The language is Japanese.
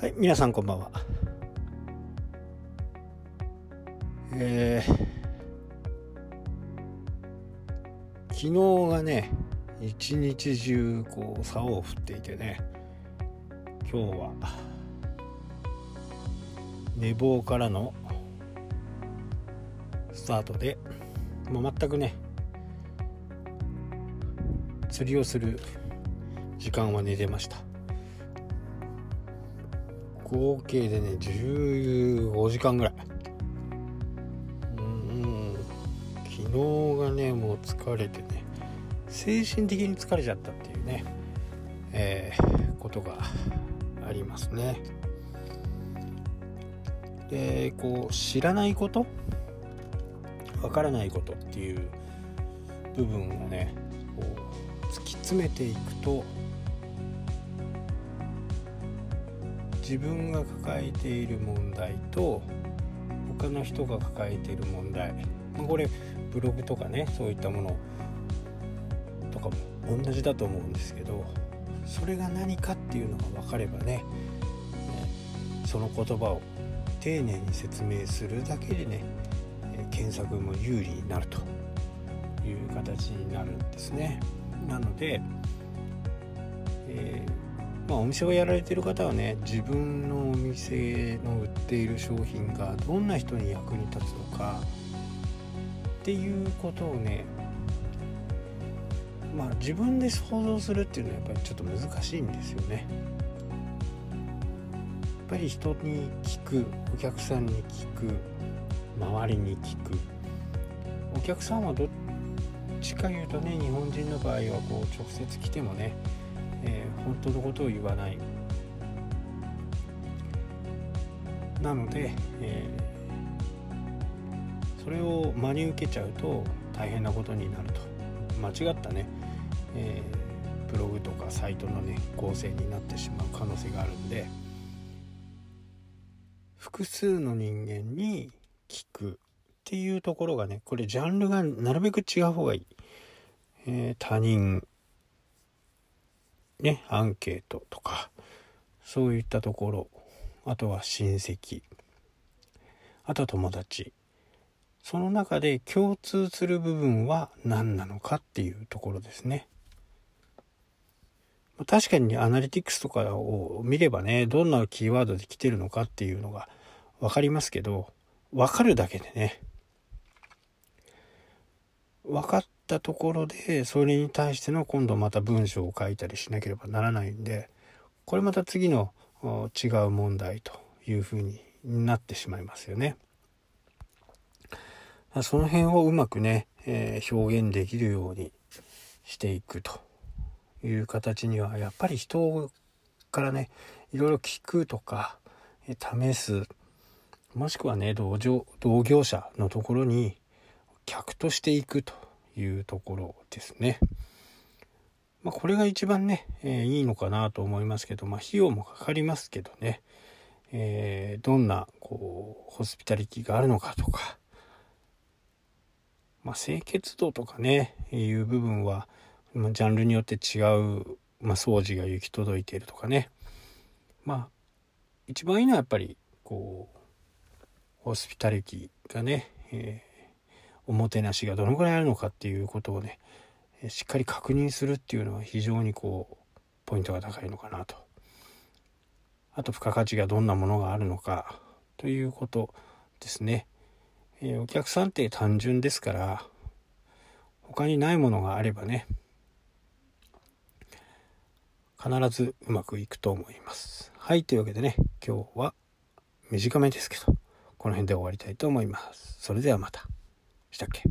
はい、皆さんこんばんは。えー、昨日がね、一日中こう竿を振っていてね、今日は寝坊からのスタートで、もう全くね、釣りをする時間は寝てました。合計でね15時間ぐらい。うん。昨日がねもう疲れてね。精神的に疲れちゃったっていうねえー、ことがありますね。でこう知らないことわからないことっていう部分をねこう突き詰めていくと自分が抱えている問題と他の人が抱えている問題これブログとかねそういったものとかも同じだと思うんですけどそれが何かっていうのが分かればねその言葉を丁寧に説明するだけでね検索も有利になるという形になるんですね。なので、えーまあ、お店をやられてる方はね自分のお店の売っている商品がどんな人に役に立つのかっていうことをねまあ自分で想像するっていうのはやっぱりちょっと難しいんですよね。やっぱり人に聞くお客さんに聞く周りに聞くお客さんはどっちか言うとね日本人の場合はこう直接来てもねえー、本当のことを言わない。なので、えー、それを真に受けちゃうと大変なことになると。間違ったね、えー、ブログとかサイトのね構成になってしまう可能性があるんで。複数の人間に聞くっていうところがねこれジャンルがなるべく違う方がいい、えー、他人ね、アンケートとか、そういったところ、あとは親戚、あと友達、その中で共通する部分は何なのかっていうところですね。確かにアナリティクスとかを見ればね、どんなキーワードで来てるのかっていうのが分かりますけど、分かるだけでね、分かったところでそれに対しての今度また文章を書いたりしなければならないんでこれまた次の違う問題というふうになってしまいますよね。その辺をうまくね、えー、表現できるようにしていくという形にはやっぱり人からねいろいろ聞くとか試すもしくはね同同業者のところに客としていくというところですね。まあ、これが一番ね、えー、いいのかなと思いますけど、まあ、費用もかかりますけどね、えー、どんなこうホスピタリティがあるのかとか、まあ、清潔度とかねいう部分は、ま、ジャンルによって違う、まあ、掃除が行き届いているとかね。まあ一番いいのはやっぱりこうホスピタリティがね、えーおもてなしがどのぐらいあるのかっていうことをねしっかり確認するっていうのは非常にこうポイントが高いのかなと。あと付加価値がどんなものがあるのかということですね、えー、お客さんって単純ですから他にないものがあればね必ずうまくいくと思います。はいというわけでね今日は短めですけどこの辺で終わりたいと思います。それではまた。したっけ？